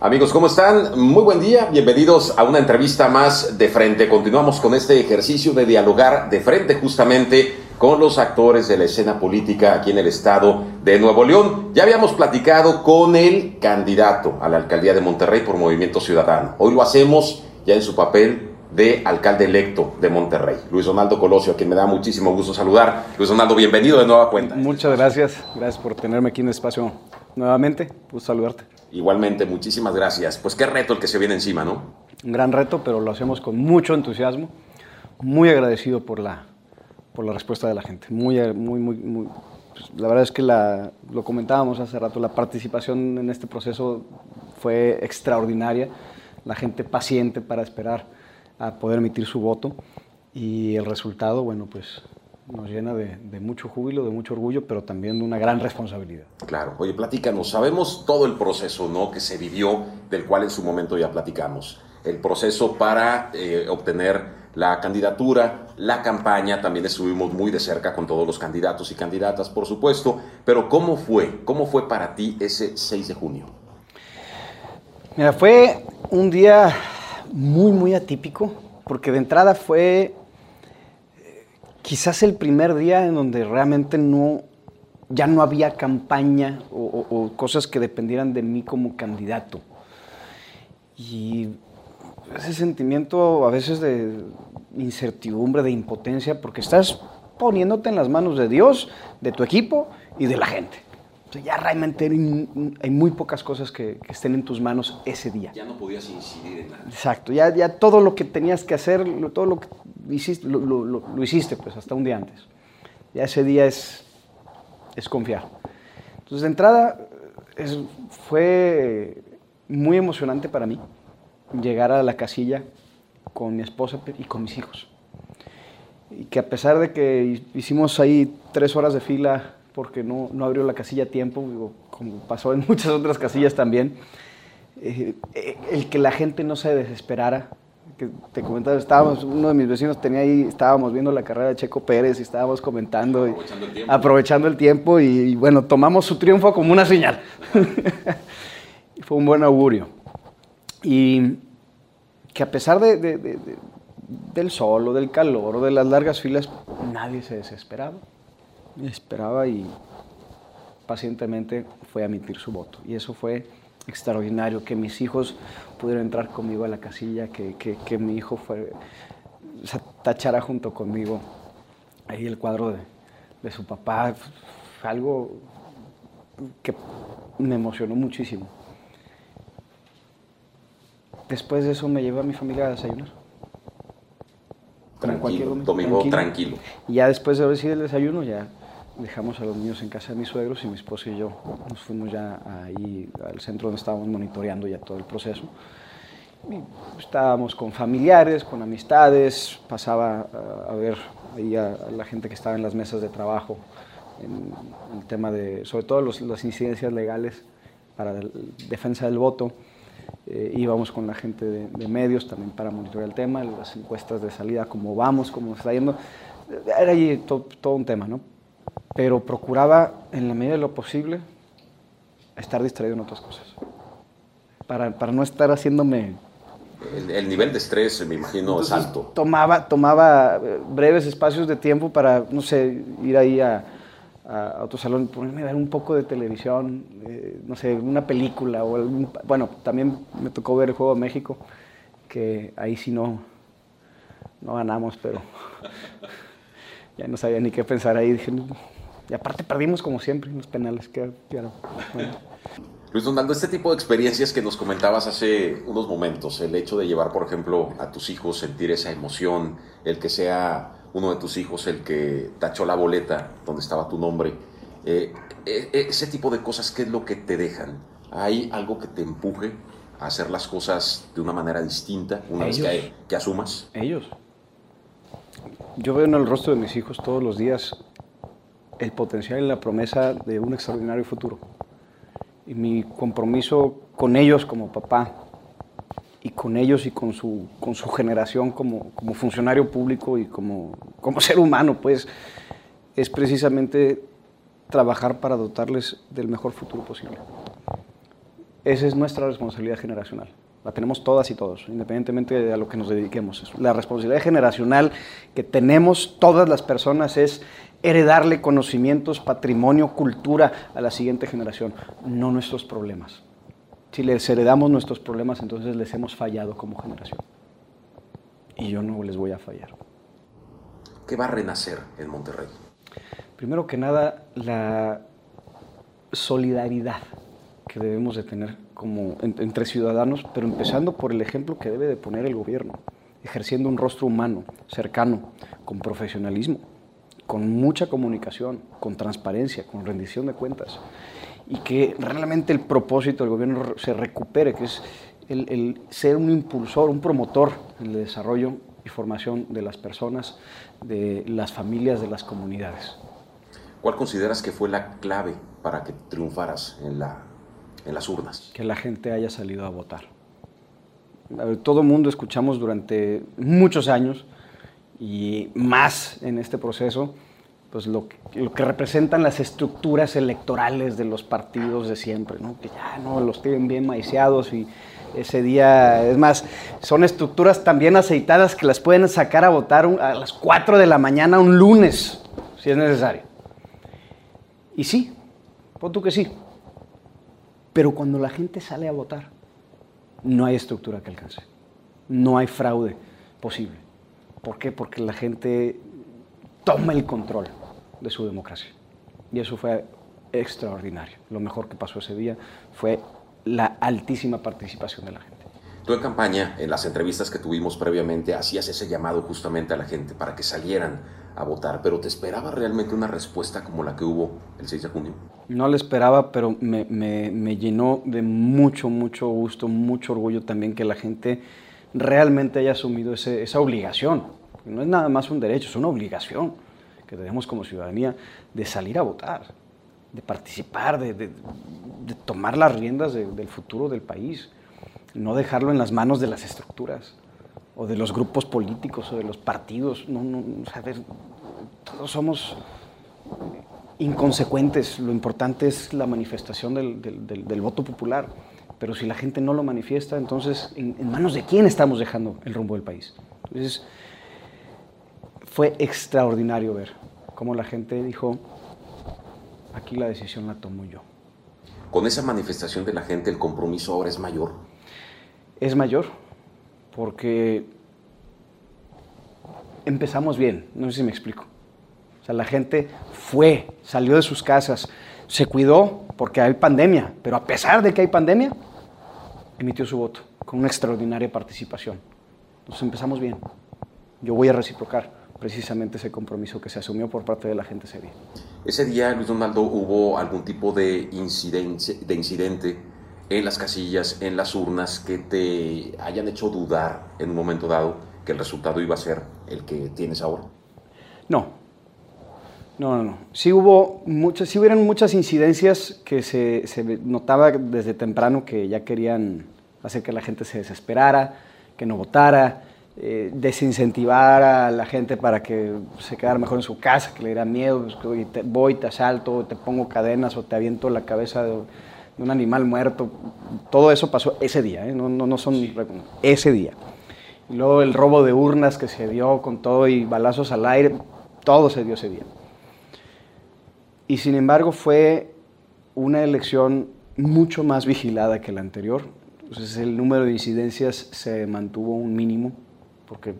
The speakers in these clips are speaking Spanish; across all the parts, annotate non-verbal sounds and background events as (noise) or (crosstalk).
Amigos, ¿cómo están? Muy buen día, bienvenidos a una entrevista más de frente. Continuamos con este ejercicio de dialogar de frente justamente con los actores de la escena política aquí en el estado de Nuevo León. Ya habíamos platicado con el candidato a la alcaldía de Monterrey por Movimiento Ciudadano. Hoy lo hacemos ya en su papel de alcalde electo de Monterrey, Luis Donaldo Colosio, a quien me da muchísimo gusto saludar. Luis Donaldo, bienvenido de nueva cuenta. Muchas gracias, gracias por tenerme aquí en el espacio nuevamente, pues saludarte. Igualmente, muchísimas gracias. Pues qué reto el que se viene encima, ¿no? Un gran reto, pero lo hacemos con mucho entusiasmo. Muy agradecido por la, por la respuesta de la gente. Muy, muy, muy, muy pues, la verdad es que la, lo comentábamos hace rato, la participación en este proceso fue extraordinaria. La gente paciente para esperar a poder emitir su voto y el resultado, bueno, pues nos llena de, mucho júbilo, de mucho orgullo, pero también de una gran responsabilidad. Claro. Oye, platícanos. Sabemos todo el proceso ¿no? que se vivió, del cual en su momento ya platicamos. El proceso para eh, obtener la candidatura, la campaña, también estuvimos muy de cerca con todos los candidatos y candidatas, por supuesto. Pero ¿cómo fue? ¿Cómo fue para ti ese 6 de junio? Mira, fue un día muy, muy atípico, porque de entrada fue quizás el primer día en donde realmente no, ya no había campaña o, cosas que dependieran de mí como candidato. Y ese sentimiento a veces de incertidumbre, de impotencia, porque estás poniéndote en las manos de Dios, de tu equipo y de la gente. Ya realmente hay muy pocas cosas que, estén en tus manos ese día. Ya no podías incidir en nada. Exacto, ya, ya todo lo que tenías que hacer, todo lo que hiciste, lo, hiciste pues hasta un día antes. Ya ese día es, es confiar. Entonces de entrada fue muy emocionante para mí llegar a la casilla con mi esposa y con mis hijos. Y que a pesar de que hicimos ahí tres horas de fila porque no, no abrió la casilla a tiempo, como pasó en (laughs) muchas otras casillas también, eh, eh, el que la gente no se desesperara que te comentaba, estábamos, uno de mis vecinos tenía ahí, estábamos viendo la carrera de Checo Pérez y estábamos comentando, aprovechando el tiempo, aprovechando el tiempo y, bueno, tomamos su triunfo como una señal. (laughs) Fue un buen augurio. Y que a pesar de, del sol o del calor o de las largas filas, nadie se desesperaba. Esperaba y pacientemente fue a emitir su voto. Y eso fue extraordinario, que mis hijos pudieron entrar conmigo a la casilla, que, que, mi hijo fue, se tachara junto conmigo ahí el cuadro de, de su papá, fue algo que me emocionó muchísimo. Después de eso me llevé a mi familia a desayunar. Tranquilo, domingo tranquilo. tranquilo. Y ya después de recibir el desayuno, ya dejamos a los niños en casa de mis suegros y mi esposo y yo nos fuimos ya ahí al centro donde estábamos monitoreando ya todo el proceso. estábamos con familiares, con amistades, pasaba a, ver ahí a, la gente que estaba en las mesas de trabajo, en, el tema de, sobre todo las incidencias legales para la defensa del voto. Eh, íbamos con la gente de, medios también para monitorear el tema, las encuestas de salida, cómo vamos, cómo está yendo. Era todo, todo un tema, ¿no? Pero procuraba, en la medida de lo posible, estar distraído en otras cosas. Para, para no estar haciéndome... El, nivel de estrés, me imagino, es alto. Tomaba, tomaba eh, breves espacios de tiempo para, no sé, ir ahí a, a otro salón, ponerme a ver un poco de televisión, eh, no sé, una película o algún, bueno, también me tocó ver el Juego de México, que ahí sí no, no ganamos, pero (laughs) ya no sabía ni qué pensar ahí, dije, y aparte perdimos como siempre en los penales. Que, Luis Donaldo, este tipo de experiencias que nos comentabas hace unos momentos, el hecho de llevar, por ejemplo, a tus hijos, sentir esa emoción, el que sea uno de tus hijos el que tachó la boleta donde estaba tu nombre, eh, eh, ese tipo de cosas, ¿qué es lo que te dejan? ¿Hay algo que te empuje a hacer las cosas de una manera distinta una vez que, que asumas? Ellos. Yo veo en el rostro de mis hijos todos los días el potencial y la promesa de un extraordinario futuro. Y mi compromiso con ellos como papá y con ellos y con su, con su generación como, como funcionario público y como, como (laughs) ser humano, pues, es precisamente trabajar para dotarles del mejor futuro posible. Esa es nuestra responsabilidad generacional. La tenemos todas y todos, independientemente de a lo que nos dediquemos. La responsabilidad generacional que tenemos todas las personas es heredarle conocimientos, patrimonio, cultura a la siguiente generación, no nuestros problemas. Si les heredamos nuestros problemas, entonces les hemos fallado como generación. Y yo no les voy a fallar. ¿Qué va a renacer en Monterrey? Primero que nada, la solidaridad que debemos de tener como entre ciudadanos, pero empezando por el ejemplo que debe de poner el gobierno, ejerciendo un rostro humano, cercano, con profesionalismo, con mucha comunicación, con transparencia, con rendición de cuentas, y que realmente el propósito del gobierno se recupere, que es el, el ser un impulsor, un promotor del desarrollo y formación de las personas, de las familias, de las comunidades. ¿Cuál consideras que fue la clave para que triunfaras en, la, en las urnas? Que la gente haya salido a votar. Todo el mundo escuchamos durante muchos años y más en este proceso, pues lo que, lo que, representan las estructuras electorales de los partidos de siempre, ¿no? que ya no los tienen bien maiciados y ese día, es más, son estructuras también aceitadas que las pueden sacar a votar a las 4 de la mañana un lunes, si es necesario. Y sí, pon tú que sí. Pero cuando la gente sale a votar, no hay estructura que alcance. No hay fraude posible. ¿Por qué? Porque la gente toma el control de su democracia. Y eso fue extraordinario. Lo mejor que pasó ese día fue la altísima participación de la gente. Tú en campaña, en las entrevistas que tuvimos previamente, hacías ese llamado justamente a la gente para que salieran a votar, pero ¿te esperaba realmente una respuesta como la que hubo el 6 de junio? No la esperaba, pero me, me, llenó de mucho, mucho gusto, mucho orgullo también que la gente realmente haya asumido esa obligación. No es nada más un derecho, es una obligación que tenemos como ciudadanía de salir a votar, de participar, de tomar las riendas del futuro del país, no dejarlo en las manos de las estructuras o de los grupos políticos o de los partidos. No, no, ¿sabes? Todos somos inconsecuentes. Lo importante es la manifestación del, del, del, voto popular. Pero si la gente no lo manifiesta, entonces, ¿en, ¿en, manos de quién estamos dejando el rumbo del país? Entonces, fue extraordinario ver cómo la gente dijo, aquí la decisión la tomo yo. Con esa manifestación de la gente, ¿el compromiso ahora es mayor? Es mayor, porque empezamos bien, no sé si me explico. O sea, la gente fue, salió de sus casas, se cuidó porque hay pandemia, pero a pesar de que hay pandemia, emitió su voto con una extraordinaria participación. Entonces empezamos bien. Yo voy a reciprocar precisamente ese compromiso que se asumió por parte de la gente ese día. Ese día, Luis Donaldo, hubo algún tipo de, incidente, de incidente en las casillas, en las urnas, que te hayan hecho dudar en un momento dado que el resultado iba a ser el que tienes ahora? No. No, no, no. Sí hubo muchas, sí hubieron muchas incidencias que se, se notaba desde temprano que ya querían hacer que la gente se desesperara, que no votara, eh, desincentivar a la gente para que se quedara mejor en su casa, que le diera miedo, pues, voy, te asalto, te pongo cadenas o te aviento la cabeza de un animal muerto. Todo eso pasó ese día, ¿eh? no, no, no son sí. ese día. Y luego el robo de urnas que se dio con todo y balazos al aire, todo se dio ese día. Y sin embargo fue una elección mucho más vigilada que la anterior. Entonces el número de incidencias se mantuvo un mínimo, porque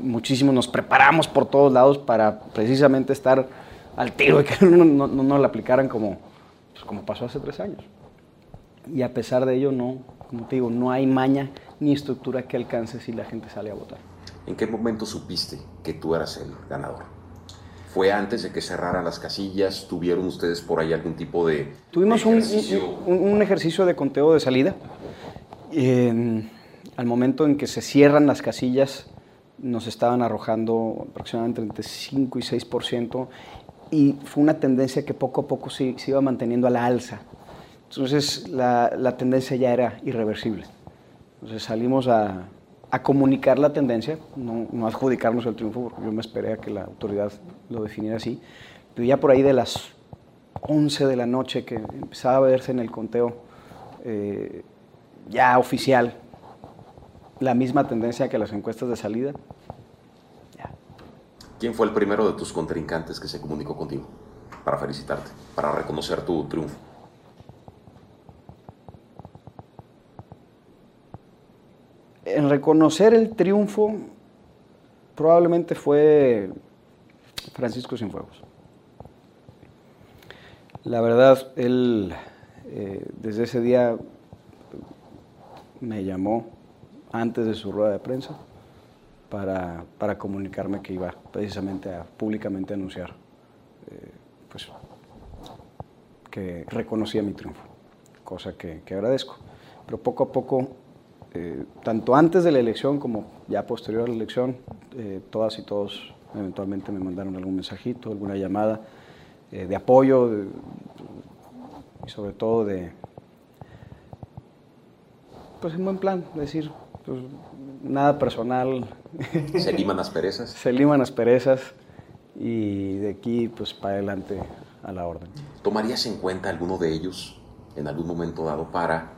muchísimo nos preparamos por todos lados para precisamente estar al tiro y que (laughs) no, no, no, no la aplicaran como, pues como pasó hace tres años. Y a pesar de ello, no, como te digo, no hay maña ni estructura que alcance si la gente sale a votar. ¿En qué momento supiste que tú eras el ganador? ¿Fue antes de que cerraran las casillas? ¿Tuvieron ustedes por ahí algún tipo de Tuvimos de un, ejercicio? un, un, ejercicio de conteo de salida. Eh, al momento en que se cierran las casillas, nos estaban arrojando aproximadamente entre 5 y 6%, y fue una tendencia que poco a poco se, se iba manteniendo a la alza. Entonces la, la, tendencia ya era irreversible. Entonces salimos a, a comunicar la tendencia, no, no, adjudicarnos el triunfo, porque yo me esperé a que la autoridad lo definiera así, pero ya por ahí de las 11 de la noche que empezaba a verse en el conteo eh, ya oficial, la misma tendencia que las encuestas de salida. ¿Quién fue el primero de tus contrincantes que se comunicó contigo para felicitarte, para reconocer tu triunfo? En reconocer el triunfo probablemente fue Francisco Cienfuegos. La verdad, él eh, desde ese día me llamó antes de su rueda de prensa para, comunicarme que iba precisamente a públicamente anunciar eh, pues, que reconocía mi triunfo, cosa que, agradezco. Pero poco a poco, eh, tanto antes de la elección como ya posterior a la elección, todas y todos eventualmente me mandaron algún mensajito, alguna llamada eh, de apoyo y sobre todo de, pues en buen plan, decir, pues, nada personal. ¿Se liman las perezas? (laughs) Se liman las perezas y de aquí pues para adelante a la orden. ¿Tomarías en cuenta alguno de ellos en algún momento dado para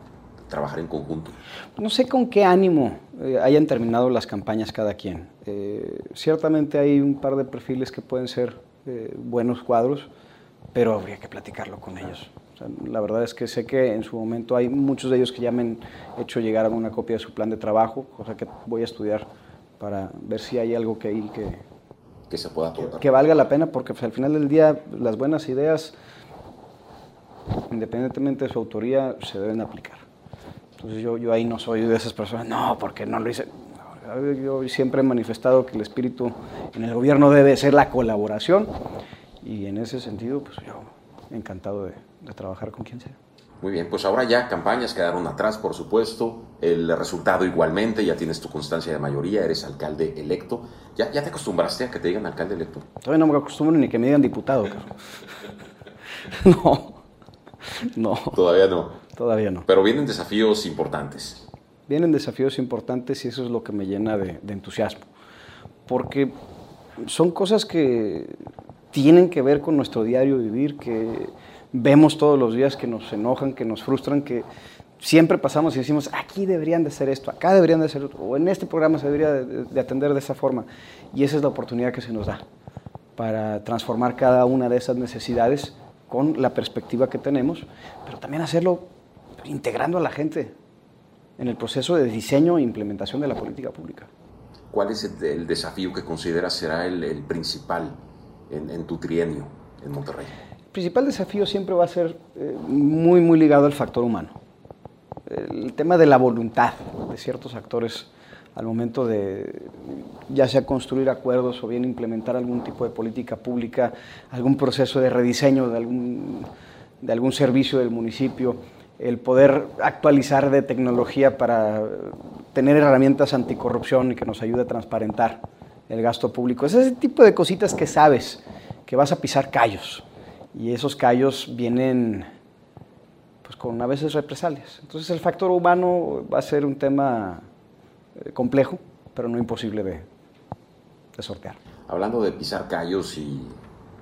trabajar en conjunto? No sé con qué ánimo eh, hayan terminado las campañas cada quien. Eh, ciertamente hay un par de perfiles que pueden ser buenos cuadros pero habría que platicarlo con ellos. La verdad es que sé que en su momento hay muchos de ellos que ya me han hecho llegar a una copia de su plan de trabajo, cosa que voy a estudiar para ver si hay algo que ahí que, que se pueda tocar. Que valga la pena, porque al final del día las buenas ideas, independientemente de su autoría, se deben aplicar. Entonces yo, yo ahí no soy de esas personas, no, porque no lo hice. Yo siempre he manifestado que el espíritu en el gobierno debe ser la colaboración y en ese sentido, pues yo encantado de, trabajar con quien sea. Muy bien, pues ahora ya campañas quedaron atrás, por supuesto, el resultado igualmente, ya tienes tu constancia de mayoría, eres alcalde electo. ¿Ya, ya te acostumbraste a que te digan alcalde electo? Todavía no me acostumbro ni que me digan diputado. (laughs) no, no. Todavía no. Todavía no. Pero vienen desafíos importantes. Vienen desafíos importantes y eso es lo que me llena de entusiasmo. Porque son cosas que tienen que ver con nuestro diario vivir, que vemos todos los días que nos enojan, que nos frustran, que siempre pasamos y decimos, aquí deberían de ser esto, acá deberían de ser otro, o en este programa se debería de, atender de esa forma. Y esa es la oportunidad que se nos da para transformar cada una de esas necesidades con la perspectiva que tenemos, pero también hacerlo integrando a la gente en el proceso de diseño e implementación de la política pública. ¿Cuál es el, desafío que consideras será el, el principal en, tu trienio en Monterrey? Principal desafío siempre va a ser eh, muy, muy ligado al factor humano. El tema de la voluntad de ciertos actores al momento de ya sea construir acuerdos o bien implementar algún tipo de política pública, algún proceso de rediseño de algún, de algún servicio del municipio, el poder actualizar de tecnología para tener herramientas anticorrupción y que nos ayude a transparentar el gasto público. Es ese tipo de cositas que sabes que vas a pisar callos y esos callos vienen pues con a veces represalias. Entonces el factor humano va a ser un tema eh, complejo, pero no imposible de, de sortear. Hablando de pisar callos y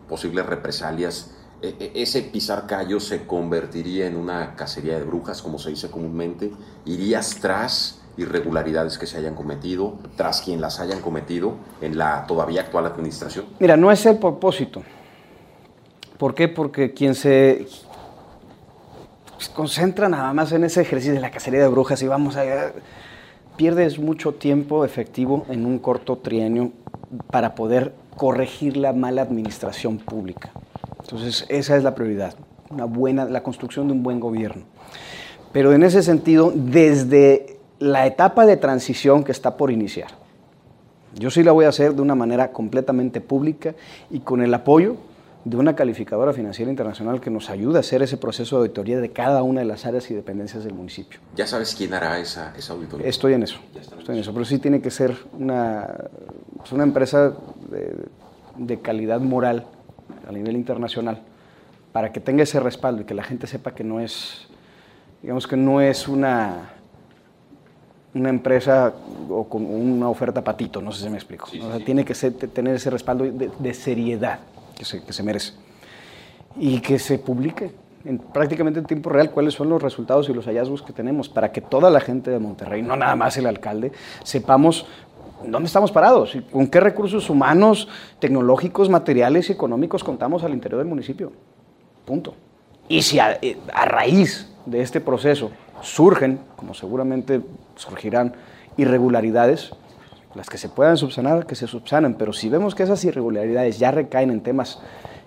posibles represalias, e, e, ese pisar callos se convertiría en una cacería de brujas, como se dice comúnmente. ¿Irías tras irregularidades que se hayan cometido, tras quien las hayan cometido en la todavía actual administración? Mira, no es el propósito. ¿Por qué? Porque quien se, concentra nada más en ese ejercicio de la cacería de brujas y vamos a... Pierdes mucho tiempo efectivo en un corto trienio para poder corregir la mala administración pública. Entonces, esa es la prioridad, una buena, la construcción de un buen gobierno. Pero en ese sentido, desde la etapa de transición que está por iniciar. Yo sí la voy a hacer de una manera completamente pública y con el apoyo de una calificadora financiera internacional que nos ayude a hacer ese proceso de auditoría de cada una de las áreas y dependencias del municipio. ¿Ya sabes quién hará esa, auditoría? Estoy en eso, estoy en eso, pero sí tiene que ser una, pues una empresa de, de calidad moral a nivel internacional para que tenga ese respaldo y que la gente sepa que no es, digamos que no es una una empresa o con una oferta patito, no sé si me explico. Tiene que tener ese respaldo de, seriedad que se, que se, merece. Y que se publique, en, prácticamente en tiempo real cuáles son los resultados y los hallazgos que tenemos para que toda la gente de Monterrey, no nada más el alcalde, sepamos dónde estamos parados y con qué recursos humanos, tecnológicos, materiales y económicos contamos al interior del municipio. Punto. Y si a, eh, a raíz de este proceso surgen, como seguramente surgirán, irregularidades, las que se puedan subsanar, que se subsanen, pero si vemos que esas irregularidades ya recaen en temas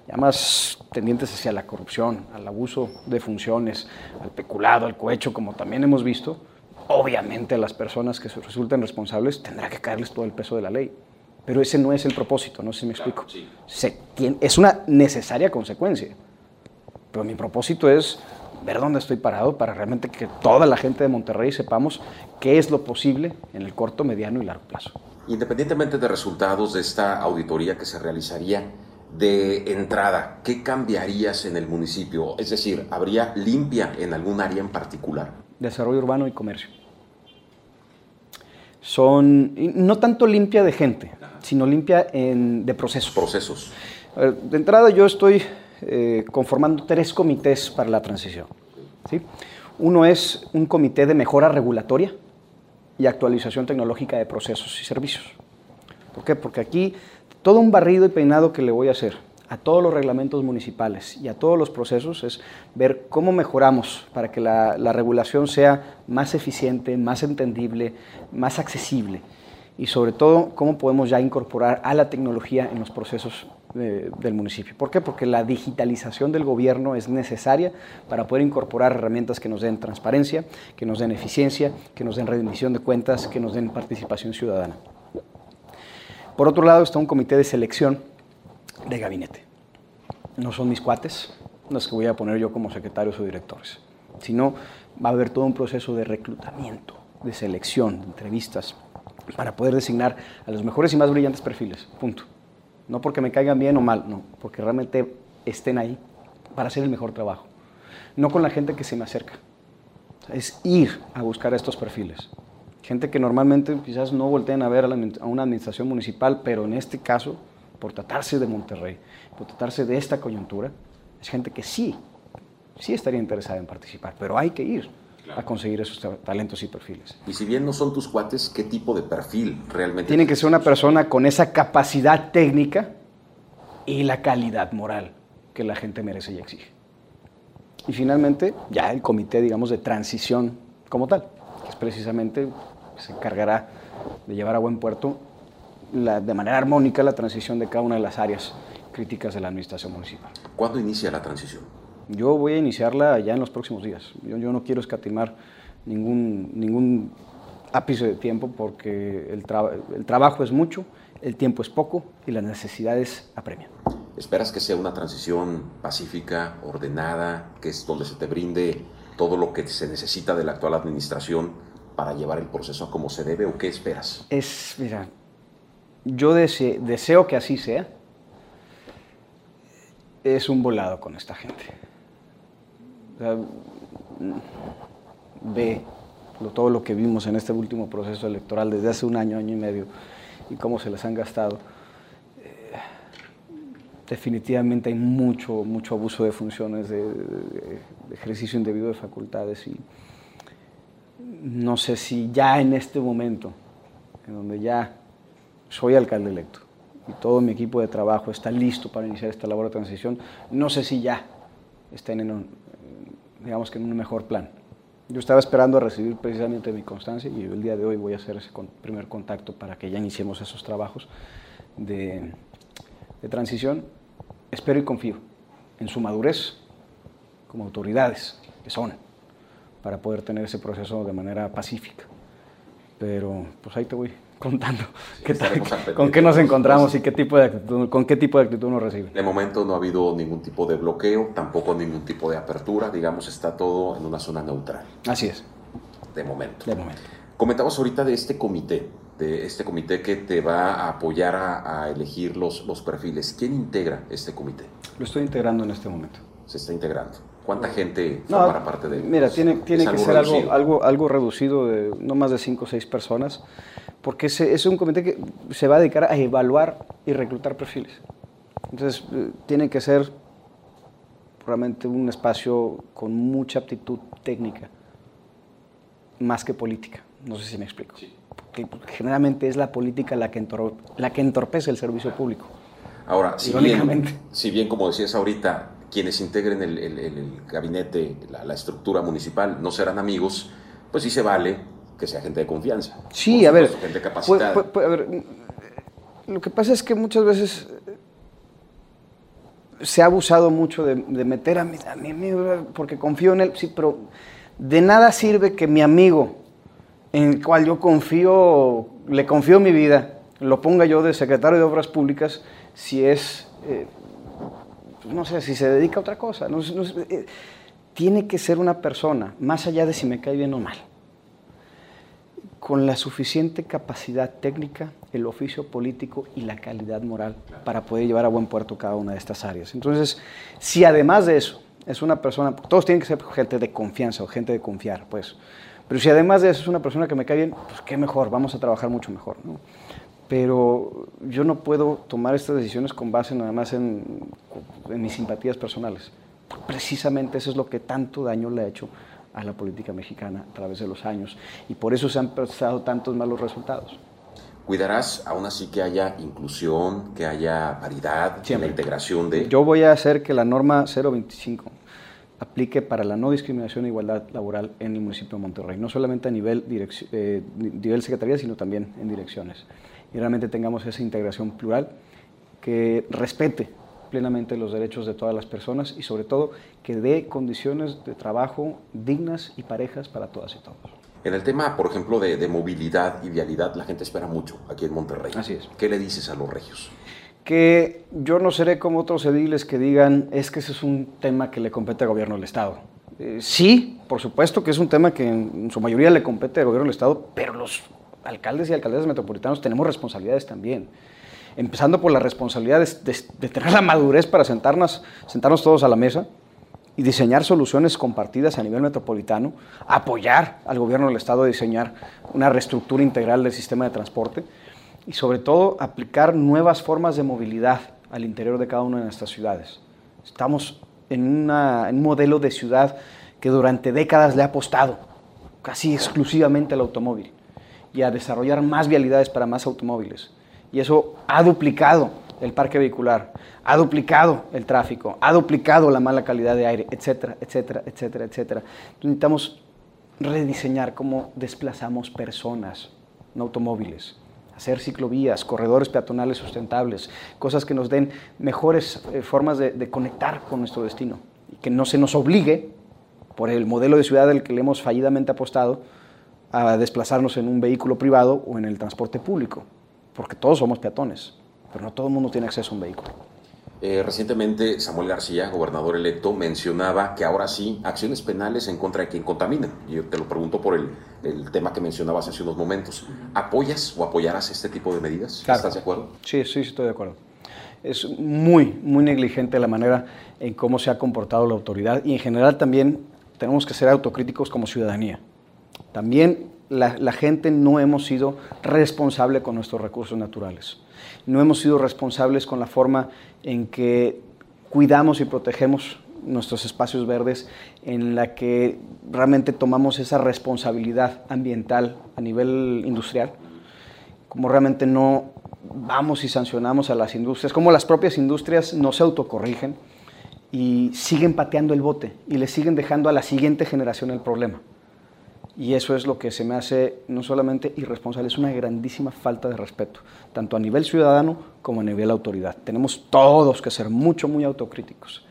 ya más tendientes hacia la corrupción, al abuso de funciones, al peculado, al cohecho, como también hemos visto, obviamente a las personas que resulten responsables tendrá que caerles todo el peso de la ley. Pero ese no es el propósito, no sé si me explico. Se es una necesaria consecuencia. Pero mi propósito es ver dónde estoy parado para realmente que toda la gente de Monterrey sepamos qué es lo posible en el corto, mediano y largo plazo. Independientemente de resultados de esta auditoría que se realizaría de entrada, ¿qué cambiarías en el municipio? Es decir, ¿habría limpia en algún área en particular? Desarrollo urbano y comercio. Son, no tanto limpia de gente, sino limpia en, de procesos. Procesos. De entrada yo estoy eh, conformando tres comités para la transición. ¿sí? Uno es un comité de mejora regulatoria y actualización tecnológica de procesos y servicios. ¿Por qué? Porque aquí todo un barrido y peinado que le voy a hacer a todos los reglamentos municipales y a todos los procesos es ver cómo mejoramos para que la, la regulación sea más eficiente, más entendible, más accesible y sobre todo cómo podemos ya incorporar a la tecnología en los procesos del municipio. ¿Por qué? Porque la digitalización del gobierno es necesaria para poder incorporar herramientas que nos den transparencia, que nos den eficiencia, que nos den rendición de cuentas, que nos den participación ciudadana. Por otro lado está un comité de selección de gabinete. No son mis cuates los que voy a poner yo como secretarios o directores, sino va a haber todo un proceso de reclutamiento, de selección, de entrevistas, para poder designar a los mejores y más brillantes perfiles. Punto. No porque me caigan bien o mal, no, porque realmente estén ahí para hacer el mejor trabajo. No con la gente que se me acerca. Es ir a buscar a estos perfiles. Gente que normalmente quizás no volteen a ver a, una administración municipal, pero en este caso, por tratarse de Monterrey, por tratarse de esta coyuntura, es gente que sí, sí estaría interesada en participar, pero hay que ir a conseguir esos talentos y perfiles. Y si bien no son tus cuates, ¿qué tipo de perfil realmente? Tiene que ser una persona con esa capacidad técnica y la calidad moral que la gente merece y exige. Y finalmente, ya el comité, digamos, de transición como tal, que es precisamente, se encargará de llevar a buen puerto de manera armónica la transición de cada una de las áreas críticas de la administración municipal. ¿Cuándo inicia la transición? Yo voy a iniciarla ya en los próximos días. Yo, no quiero escatimar ningún, ningún ápice de tiempo porque el, el trabajo es mucho, el tiempo es poco y las necesidades apremian. ¿Esperas que sea una transición pacífica, ordenada, que es donde se te brinde todo lo que se necesita de la actual administración para llevar el proceso como se debe o qué esperas? Es, mira, yo deseo que así sea. Es un volado con esta gente ve todo lo que vimos en este último proceso electoral desde hace un año, año y medio, y cómo se les han gastado. Eh, definitivamente hay mucho, mucho abuso de funciones, de, ejercicio indebido de facultades y no sé si ya en este momento, en donde ya soy alcalde electo y todo mi equipo de trabajo está listo para iniciar esta labor de transición, no sé si ya estén en un, digamos que en un mejor plan. Yo estaba esperando a recibir precisamente mi constancia y el día de hoy voy a hacer ese primer contacto para que ya iniciemos esos trabajos de, de transición. Espero y confío en su madurez como autoridades que son para poder tener ese proceso de manera pacífica. Pero pues ahí te voy contando con qué nos encontramos y qué tipo de con qué tipo de actitud nos recibe. De momento no ha habido ningún tipo de bloqueo, tampoco ningún tipo de apertura, digamos, está todo en una zona neutral. Así es. De momento. De momento. Comentamos ahorita de este comité, de este comité que te va a apoyar a, elegir los, los perfiles. ¿Quién integra este comité? Lo estoy integrando en este momento. Se está integrando. ¿Cuánta gente formará parte de él? Mira, tiene, tiene que ser algo, algo, algo reducido, de no más de 5 o 6 personas porque es un comité que se va a dedicar a evaluar y reclutar perfiles. Entonces, eh, tiene que ser realmente un espacio con mucha aptitud técnica, más que política. No sé si me explico. Porque generalmente es la política la que, la que entorpece el servicio público. Ahora, si bien, si bien, como decías ahorita, quienes integren el, gabinete, la, estructura municipal, no serán amigos, pues sí se vale que sea gente de confianza. Sí, a ver, gente capacitada. a ver, lo que pasa es que muchas veces se ha abusado mucho de, meter a mi, a mi, amigo porque confío en él, sí, pero de nada sirve que mi amigo, en el cual yo confío, le confío mi vida, lo ponga yo de secretario de Obras Públicas si es, eh, no sé, si se dedica a otra cosa. Eh, tiene que ser una persona, más allá de si me cae bien o mal con la suficiente capacidad técnica, el oficio político y la calidad moral para poder llevar a buen puerto cada una de estas áreas. Entonces, si además de eso es una persona, todos tienen que ser gente de confianza o gente de confiar, pues, pero si además de eso es una persona que me cae bien, pues qué mejor, vamos a trabajar mucho mejor. Pero yo no puedo tomar estas decisiones con base nada más en, en mis simpatías personales. Precisamente eso es lo que tanto daño le ha hecho a la política mexicana a través de los años y por eso se han presentado tantos malos resultados. ¿Cuidarás aún así que haya inclusión, que haya paridad, la integración de...? Yo voy a hacer que la norma 025 aplique para la no discriminación e igualdad laboral en el municipio de Monterrey, no solamente a nivel, eh, nivel secretaría, sino también en direcciones. Y realmente tengamos esa integración plural que respete plenamente los derechos de todas las personas y sobre todo que dé condiciones de trabajo dignas y parejas para todas y todos. En el tema, por ejemplo, de, movilidad y vialidad, la gente espera mucho aquí en Monterrey. Así es. ¿Qué le dices a los regios? Que yo no seré como otros ediles que digan, es que ese es un tema que le compete al gobierno del Estado. Eh, sí, por supuesto que es un tema que en su mayoría le compete al gobierno del Estado, pero los alcaldes y alcaldesas metropolitanos tenemos responsabilidades también empezando por la responsabilidad de, tener la madurez para sentarnos, sentarnos todos a la mesa y diseñar soluciones compartidas a nivel metropolitano, apoyar al gobierno del Estado a diseñar una reestructura integral del sistema de transporte y sobre todo aplicar nuevas formas de movilidad al interior de cada una de nuestras ciudades. Estamos en un modelo de ciudad que durante décadas le ha apostado casi exclusivamente al automóvil y a desarrollar más vialidades para más automóviles y eso ha duplicado el parque vehicular, ha duplicado el tráfico, ha duplicado la mala calidad de aire, etcétera, etcétera, etcétera, etcétera. necesitamos rediseñar cómo desplazamos personas, no automóviles, hacer ciclovías, corredores peatonales sustentables, cosas que nos den mejores eh, formas de, de conectar con nuestro destino y que no se nos obligue, por el modelo de ciudad del que le hemos fallidamente apostado, a desplazarnos en un vehículo privado o en el transporte público porque todos somos peatones, pero no todo el mundo tiene acceso a un vehículo. Eh, recientemente Samuel García, gobernador electo, mencionaba que ahora sí, acciones penales en contra de quien contamina. Yo te lo pregunto por el, tema que mencionabas hace unos momentos. ¿Apoyas o apoyarás este tipo de medidas? ¿Estás de acuerdo? Sí, sí, estoy de acuerdo. Es muy, muy negligente la manera en cómo se ha comportado la autoridad y en general también tenemos que ser autocríticos como ciudadanía. También la, gente no hemos sido responsables con nuestros recursos naturales. No hemos sido responsables con la forma en que cuidamos y protegemos nuestros espacios verdes, en la que realmente tomamos esa responsabilidad ambiental a nivel industrial, como realmente no vamos y sancionamos a las industrias, como las propias industrias no se autocorrigen y siguen pateando el bote y le siguen dejando a la siguiente generación el problema. Y eso es lo que se me hace no solamente irresponsable, es una grandísima falta de respeto, tanto a nivel ciudadano como a nivel autoridad. Tenemos todos que ser mucho, muy autocríticos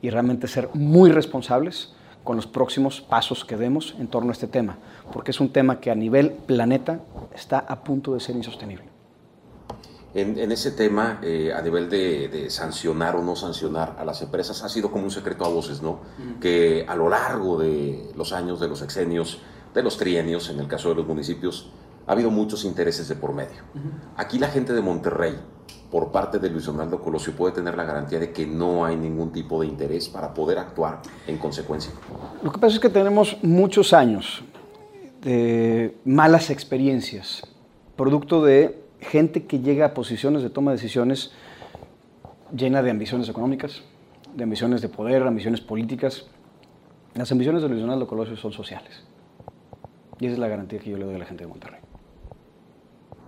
y realmente ser muy responsables con los próximos pasos que demos en torno a este tema, porque es un tema que a nivel planeta está a punto de ser insostenible. En, ese tema, eh, a nivel de, sancionar o no sancionar a las empresas, ha sido como un secreto a voces, ¿no? Que a lo largo de los años, de los exenios, de los trienios, en el caso de los municipios, ha habido muchos intereses de por medio. Aquí la gente de Monterrey, por parte de Luis Donaldo Colosio, puede tener la garantía de que no hay ningún tipo de interés para poder actuar en consecuencia. Lo que pasa es que tenemos muchos años de malas experiencias, producto de gente que llega a posiciones de toma de decisiones llena de ambiciones económicas, de ambiciones de poder, ambiciones políticas. Las ambiciones de Luis Donaldo Colosio son sociales. Y esa es la garantía que yo le doy a la gente de Monterrey.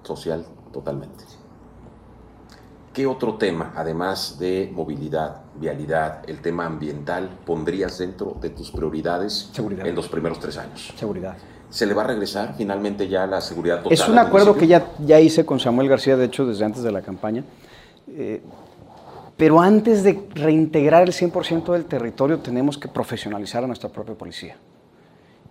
Social, totalmente. ¿Qué otro tema, además de movilidad, vialidad, el tema ambiental, pondrías dentro de tus prioridades Seguridad. en los primeros tres años? Seguridad. ¿Se le va a regresar finalmente ya la seguridad total? Es un acuerdo que ya, ya hice con Samuel García, de hecho, desde antes de la campaña. Eh, pero antes de reintegrar el 100% del territorio, tenemos que profesionalizar a nuestra propia policía.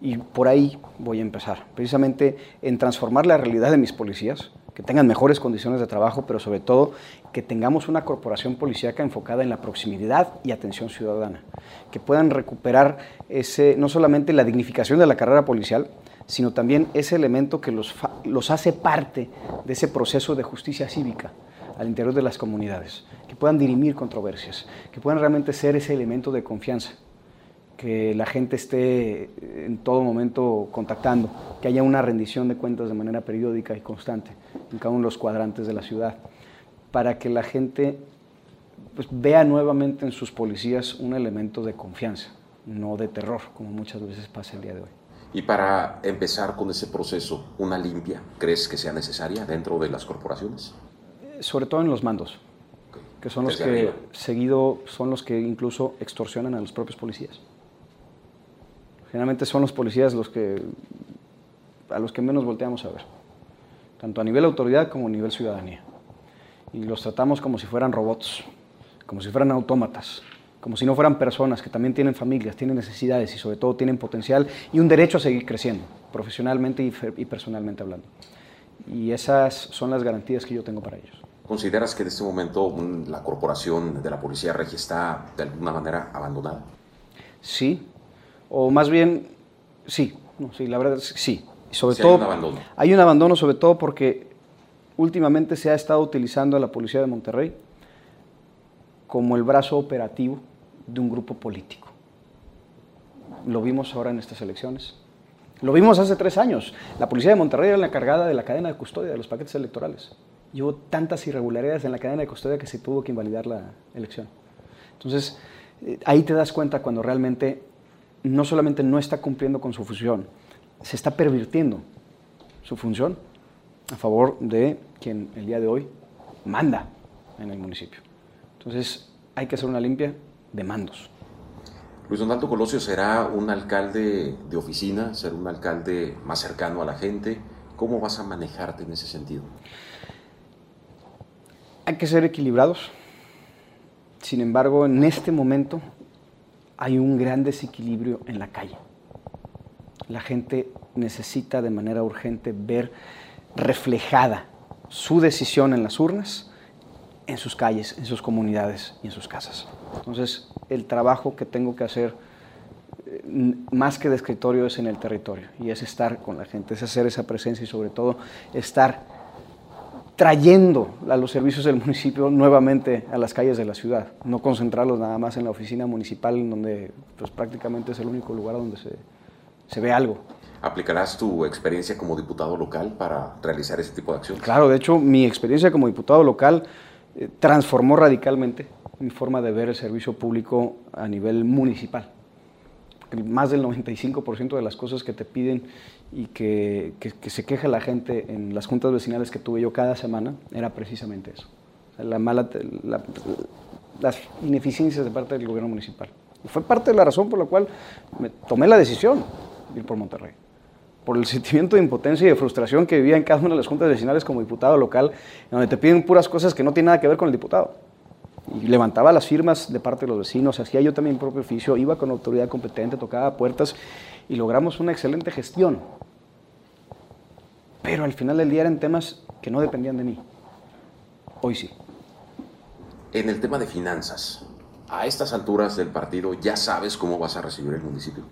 Y por ahí voy a empezar, precisamente en transformar la realidad de mis policías, que tengan mejores condiciones de trabajo, pero sobre todo que tengamos una corporación policíaca enfocada en la proximidad y atención ciudadana, que puedan recuperar ese, no solamente la dignificación de la carrera policial, sino también ese elemento que los, los hace parte de ese proceso de justicia cívica al interior de las comunidades, que puedan dirimir controversias, que puedan realmente ser ese elemento de confianza, que la gente esté en todo momento contactando, que haya una rendición de cuentas de manera periódica y constante en cada uno de los cuadrantes de la ciudad, para que la gente pues, vea nuevamente en sus policías un elemento de confianza, no de terror, como muchas veces pasa el día de hoy. Y para empezar con ese proceso, ¿una limpia crees que sea necesaria dentro de las corporaciones? sobre todo en los mandos, que son los Desde que arriba. seguido son los que incluso extorsionan a los propios policías. Generalmente son los policías los que a los que menos volteamos a ver, tanto a nivel autoridad como a nivel ciudadanía. Y los tratamos como si fueran robots, como si fueran autómatas, como si no fueran personas que también tienen familias, tienen necesidades y sobre todo tienen potencial y un derecho a seguir creciendo, profesionalmente y, personalmente hablando. Y esas son las garantías que yo tengo para ellos. ¿Consideras que en este momento la corporación de la Policía Regia está de alguna manera abandonada? Sí, o más bien, sí, no, sí, la verdad es que sí. Sobre Sí hay todo, un abandono. hay un abandono sobre todo porque últimamente se ha estado utilizando a la Policía de Monterrey como el brazo operativo de un grupo político. Lo vimos ahora en estas elecciones. Lo vimos hace tres años. La Policía de Monterrey era la encargada de la cadena de custodia de los paquetes electorales. Y hubo tantas irregularidades en la cadena de custodia que se tuvo que invalidar la elección. Entonces, eh, ahí te das cuenta cuando realmente no solamente no está cumpliendo con su función, se está pervirtiendo su función a favor de quien el día de hoy manda en el municipio. Entonces, hay que hacer una limpia de mandos. Luis Donaldo Colosio será un alcalde de oficina, será un alcalde más cercano a la gente. ¿Cómo vas a manejarte en ese sentido? Hay que ser equilibrados. Sin embargo, en este momento hay un gran desequilibrio en la calle. La gente necesita de manera urgente ver reflejada su decisión en las urnas, en sus calles, en sus comunidades y en sus casas. Entonces, el trabajo que tengo que hacer, eh, más que de escritorio, es en el territorio y es estar con la gente, es hacer esa presencia y sobre todo estar trayendo a los servicios del municipio nuevamente a las calles de la ciudad, no concentrarlos nada más en la oficina municipal, en donde pues, prácticamente es el único lugar donde se, se ve algo. ¿Aplicarás tu experiencia como diputado local para realizar ese tipo de acciones? Claro, de hecho, mi experiencia como diputado local eh, transformó radicalmente mi forma de ver el servicio público a nivel municipal. Más del 95% de las cosas que te piden y que, se queja la gente en las juntas vecinales que tuve yo cada semana era precisamente eso. La mala, la- las ineficiencias de parte del gobierno municipal. Y fue parte de la razón por la cual me tomé la decisión de ir por Monterrey por el sentimiento de impotencia y de frustración que vivía en cada una de las juntas vecinales como diputado local, donde te piden puras cosas que no tienen nada que ver con el diputado. Y levantaba las firmas de parte de los vecinos, hacía yo también mi propio oficio, iba con autoridad competente, tocaba puertas y logramos una excelente gestión. Pero al final del día eran temas que no dependían de mí. Hoy sí. En el tema de finanzas, a estas alturas del partido, ¿ya sabes cómo vas a recibir el municipio?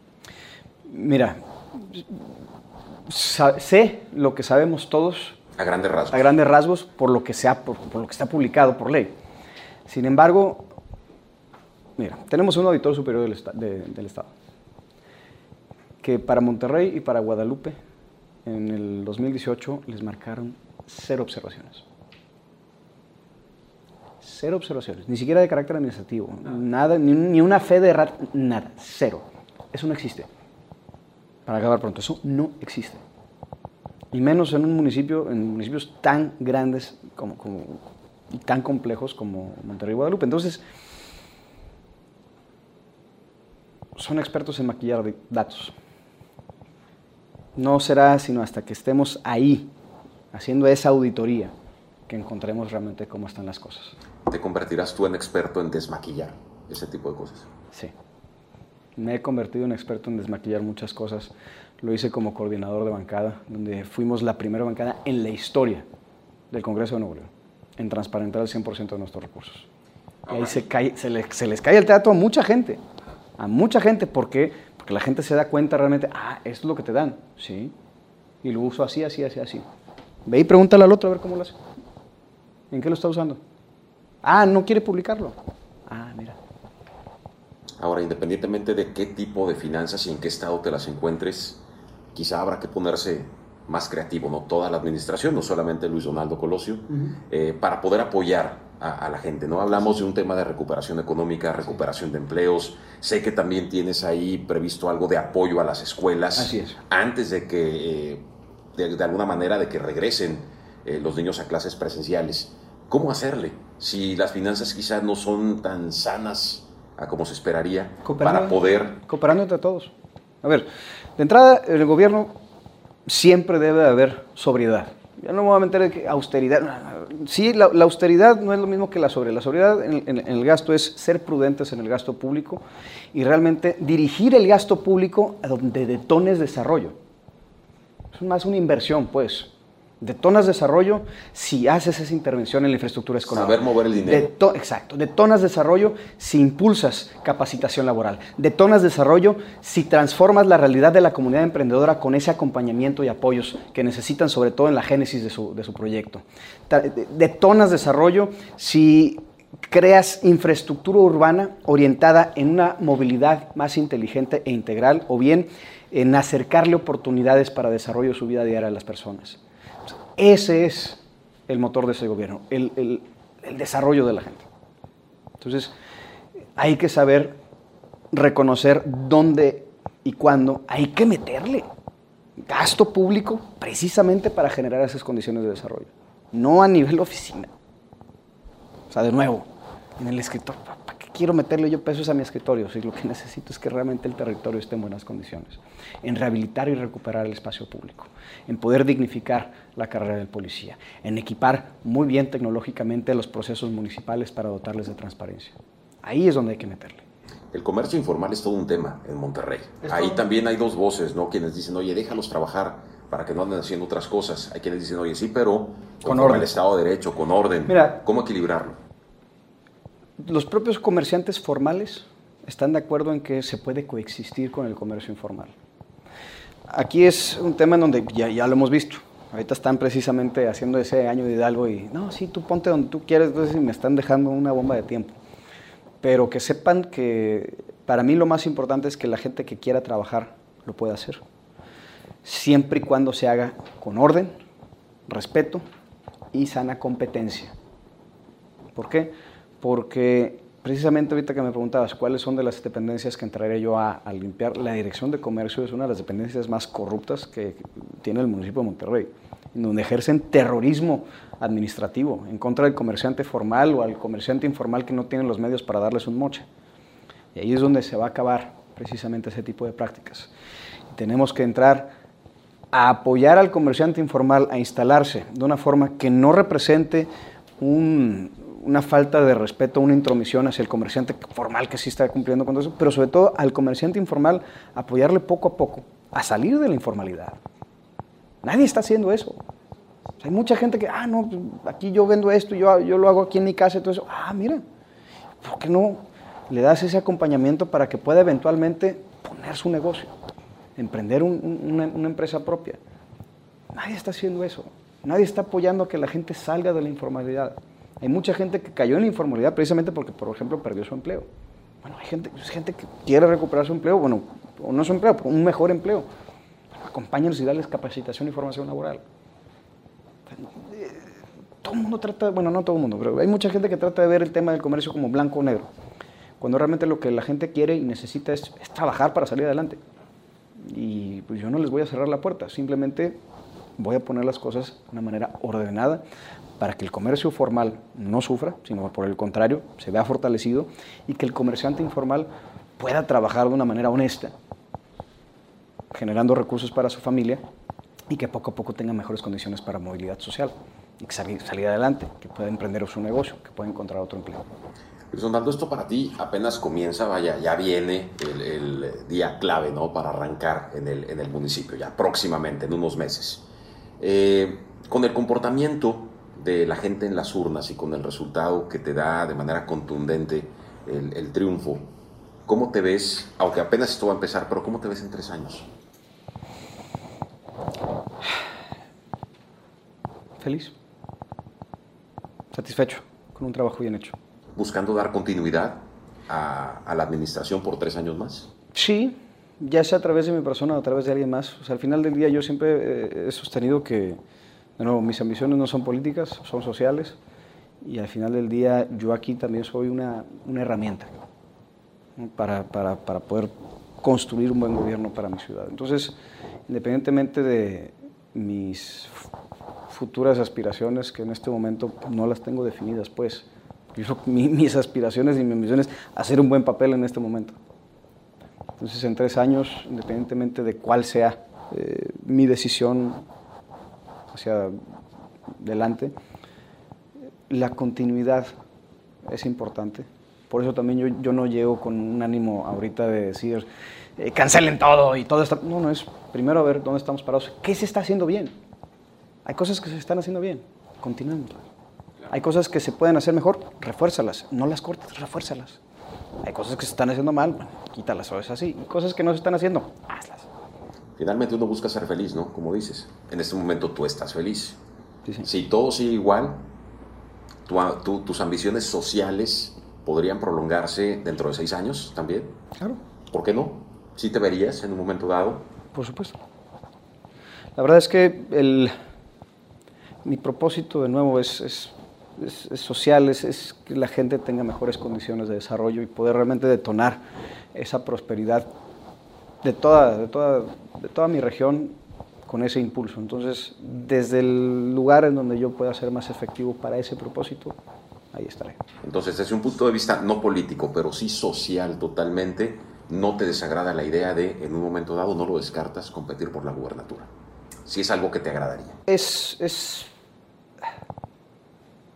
Mira, sé lo que sabemos todos A grandes rasgos. a grandes rasgos por lo que se ha- por, por lo que está publicado por ley. Sin embargo, mira, tenemos un auditor superior del, esta- de- del Estado que para Monterrey y para Guadalupe en el 2018 les marcaron cero observaciones. Cero observaciones, ni siquiera de carácter administrativo, nada, ni, una fe de errar, nada, cero. Eso no existe. Para acabar pronto, eso no existe. Y menos en un municipio, en municipios tan grandes como, como y tan complejos como Monterrey y Guadalupe. Entonces, son expertos en maquillar datos. No será sino hasta que estemos ahí, haciendo esa auditoría, que encontremos realmente cómo están las cosas. ¿Te convertirás tú en experto en desmaquillar ese tipo de cosas? Sí. Me he convertido en experto en desmaquillar muchas cosas. Lo hice como coordinador de bancada, donde fuimos la primera bancada en la historia del Congreso de Nuevo León en transparentar el 100% de nuestros recursos. Y ahí se, cae, se, se, les cae el teatro a mucha gente. A mucha gente. ¿Por qué? Porque la gente se da cuenta realmente, ah, esto es lo que te dan. Sí. Y lo uso así, así, así, así. Ve y pregúntale al otro a ver cómo lo hace. ¿En qué lo está usando? Ah, no quiere publicarlo. Ah, mira. Ahora, independientemente de qué tipo de finanzas y en qué estado te las encuentres, quizá habrá que ponerse más creativo, ¿no? Toda la administración, no solamente Luis Donaldo Colosio, eh, para poder apoyar a, la gente, ¿no? Hablamos de un tema de recuperación económica, recuperación de empleos. Sé que también tienes ahí previsto algo de apoyo a las escuelas. Así es. Antes de que, eh, de, alguna manera, de que regresen eh, los niños a clases presenciales. ¿Cómo hacerle? Si las finanzas quizás no son tan sanas a como se esperaría, para poder... Cooperando entre todos. A ver, de entrada, el gobierno siempre debe haber sobriedad. Ya no me voy a meter en austeridad. Sí, la, austeridad no es lo mismo que la sobriedad. La sobriedad en, el gasto es ser prudentes en el gasto público y realmente dirigir el gasto público a donde detones desarrollo. Es más una inversión, pues. Detonas desarrollo si haces esa intervención en la infraestructura escolar. Saber mover el dinero. exacto. Detonas desarrollo si impulsas capacitación laboral. Detonas desarrollo si transformas la realidad de la comunidad emprendedora con ese acompañamiento y apoyos que necesitan, sobre todo en la génesis de su, de su proyecto. Detonas desarrollo si creas infraestructura urbana orientada en una movilidad más inteligente e integral o bien en acercarle oportunidades para desarrollo de su vida diaria a las personas. Ese es el motor de ese gobierno, el, desarrollo de la gente. Entonces, hay que saber reconocer dónde y cuándo hay que meterle gasto público precisamente para generar esas condiciones de desarrollo, no a nivel oficina. O sea, de nuevo, en el escritor, quiero meterle yo pesos a mi escritorio si lo que (laughs) necesito es que realmente el territorio esté en buenas condiciones, en rehabilitar y recuperar el espacio público, en poder dignificar la carrera del policía, en equipar muy bien tecnológicamente los procesos municipales para dotarles de transparencia. Ahí es donde hay que meterle. El comercio informal es todo un tema en Monterrey. Ahí también hay dos voces, ¿no? Quienes dicen, oye, déjalos trabajar para que no anden haciendo otras cosas. Hay quienes dicen, oye, sí, pero con orden. el Estado de Derecho, con orden. Mira, ¿Cómo equilibrarlo? Los propios comerciantes formales están de acuerdo en que se puede coexistir con el comercio informal. Aquí es un tema en donde ya, lo hemos visto. Ahorita están precisamente haciendo ese año de Hidalgo y, no, sí, tú ponte donde tú quieres, entonces me están dejando una bomba de tiempo. Pero que sepan que para mí lo más importante es que la gente que quiera trabajar lo pueda hacer. Siempre y cuando se haga con orden, respeto y sana competencia. ¿Por qué? Porque precisamente ahorita que me preguntabas cuáles son de las dependencias que entraría yo a, limpiar, la Dirección de Comercio es una de las dependencias más corruptas que tiene el municipio de Monterrey, donde ejercen terrorismo administrativo en contra del comerciante formal o al comerciante informal que no tiene los medios para darles un moche. Y ahí es donde se va a acabar precisamente ese tipo de prácticas. tenemos que entrar a apoyar al comerciante informal a instalarse de una forma que no represente un, una falta de respeto, una intromisión hacia el comerciante formal que sí está cumpliendo con eso, pero sobre todo al comerciante informal apoyarle poco a poco a salir de la informalidad. Nadie está haciendo eso. hay mucha gente que, ah, no, aquí yo vendo esto, yo, yo lo hago aquí en mi casa y todo eso. Ah, mira, ¿por qué no le das ese acompañamiento para que pueda eventualmente poner su negocio, emprender una empresa propia? Nadie está haciendo eso. Nadie está apoyando a que la gente salga de la informalidad. Hay mucha gente que cayó en la informalidad precisamente porque, por ejemplo, perdió su empleo. Bueno, hay gente, gente que quiere recuperar su empleo, bueno, o no su empleo, un mejor empleo. Acompáñenlos y darles capacitación y formación laboral. todo el mundo trata, bueno, no todo el mundo, pero hay mucha gente que trata de ver el tema del comercio como blanco o negro, cuando realmente lo que la gente quiere y necesita es, es trabajar para salir adelante. Y pues yo no les voy a cerrar la puerta, simplemente voy a poner las cosas de una manera ordenada para que el comercio formal no sufra, sino por el contrario, se vea fortalecido y que el comerciante informal pueda trabajar de una manera honesta, generando recursos para su familia y que poco a poco tenga mejores condiciones para movilidad social y que salir, salir adelante, que pueda emprender su negocio, que pueda encontrar otro empleo. Luis esto para ti apenas comienza, vaya, ya viene el, día clave, ¿no? Para arrancar en el, en el, municipio, ya próximamente, en unos meses. Eh, con el comportamiento de la gente en las urnas y con el resultado que te da de manera contundente el, el triunfo, ¿cómo te ves, aunque apenas esto va a empezar, pero cómo te ves en tres años? Feliz, satisfecho, con un trabajo bien hecho. ¿Buscando dar continuidad a, a la administración por tres años más? Sí, ya sea a través de mi persona o a través de alguien más. O sea, al final del día yo siempre eh, he sostenido que, de nuevo, mis ambiciones no son políticas, son sociales. Y al final del día yo aquí también soy una, una herramienta para, para, para, poder construir un buen gobierno para mi ciudad. Entonces, independientemente de mis futuras aspiraciones, que en este momento no las tengo definidas, pues, yo, mi, mis aspiraciones y mis ambiciones, hacer un buen papel en este momento. Entonces, en tres años, independientemente de cuál sea eh, mi decisión hacia adelante, la continuidad es importante. Por eso también yo, yo, no llego con un ánimo ahorita de decir, eh, cancelen todo y todo está... No, no, es primero ver dónde estamos parados. ¿Qué se está haciendo bien? Hay cosas que se están haciendo bien, continuemos. Hay cosas que se pueden hacer mejor, refuérzalas. No las cortes, refuérzalas. Hay cosas que se están haciendo mal, bueno, quítalas o es así. Y cosas que no se están haciendo, hazlas. Finalmente uno busca ser feliz, ¿no? Como dices, en este momento tú estás feliz. Sí, sí. Si todo sigue igual, tu, tu, tus ambiciones sociales podrían prolongarse dentro de seis años también. Claro. ¿Por qué no? ¿Sí te verías en un momento dado? Por supuesto. La verdad es que el, mi propósito de nuevo es, es es, es social, es, es, que la gente tenga mejores condiciones de desarrollo y poder realmente detonar esa prosperidad de toda, de toda, de toda mi región con ese impulso. Entonces, desde el lugar en donde yo pueda ser más efectivo para ese propósito, ahí estaré. Entonces, desde un punto de vista no político, pero sí social totalmente, no te desagrada la idea de, en un momento dado, no lo descartas, competir por la gubernatura. Si es algo que te agradaría. Es, es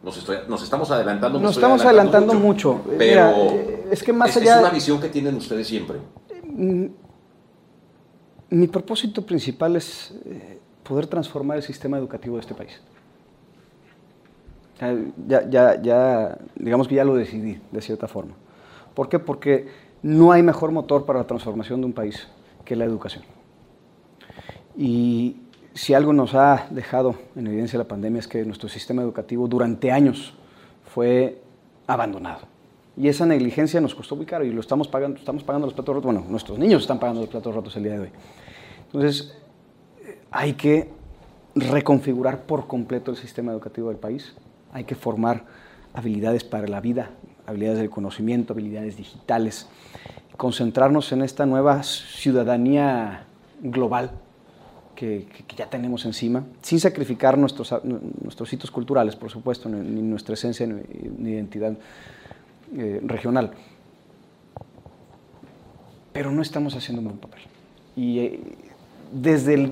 nos, estoy, nos, estamos adelantando. Nos estamos adelantando, mucho, mucho, Pero Mira, es que más es, allá. Es una visión que tienen ustedes siempre. Mi propósito principal es eh, poder transformar el sistema educativo de este país. Ya, ya, ya, digamos que ya lo decidí, de cierta forma. ¿Por qué? Porque no hay mejor motor para la transformación de un país que la educación. Y si algo nos ha dejado en evidencia la pandemia es que nuestro sistema educativo durante años fue abandonado. Y esa negligencia nos costó muy caro y lo estamos pagando, estamos pagando los platos rotos. Bueno, nuestros niños están pagando los platos rotos el día de hoy. Entonces, hay que reconfigurar por completo el sistema educativo del país. Hay que formar habilidades para la vida, habilidades del conocimiento, habilidades digitales. Concentrarnos en esta nueva ciudadanía global que, que, ya tenemos encima, sin sacrificar nuestros, nuestros hitos culturales, por supuesto, ni, ni nuestra esencia ni, ni identidad eh, regional. Pero no estamos haciendo un buen papel. Y eh, desde el,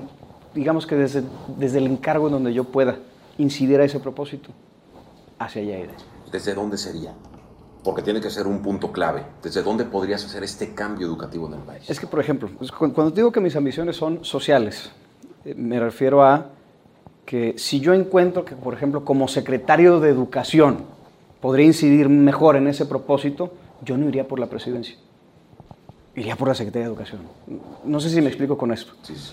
digamos que desde, desde el encargo en donde yo pueda incidir a ese propósito, hacia allá iré. ¿Desde dónde sería? Porque tiene que ser un punto clave. ¿Desde dónde podrías hacer este cambio educativo en el país? Es que, por ejemplo, pues, cuando digo que mis ambiciones son sociales, me refiero a que si yo encuentro que, por ejemplo, como secretario de Educación podría incidir mejor en ese propósito, yo no iría por la presidencia. Iría por la Secretaría de Educación. No sé si me explico con esto. Sí, sí.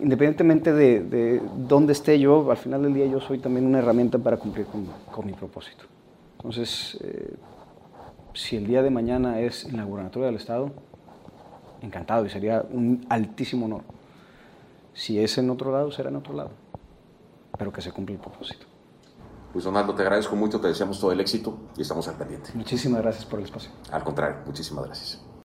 Independientemente de, de, dónde esté yo, al final del día yo soy también una herramienta para cumplir con, con mi propósito. Entonces, eh, si el día de mañana es en la gubernatura del Estado, encantado y sería un altísimo honor. Si es en otro lado, será en otro lado. Pero que se cumpla el propósito. Pues Donaldo, te agradezco mucho, te deseamos todo el éxito y estamos al pendiente. Muchísimas gracias por el espacio. Al contrario, muchísimas gracias.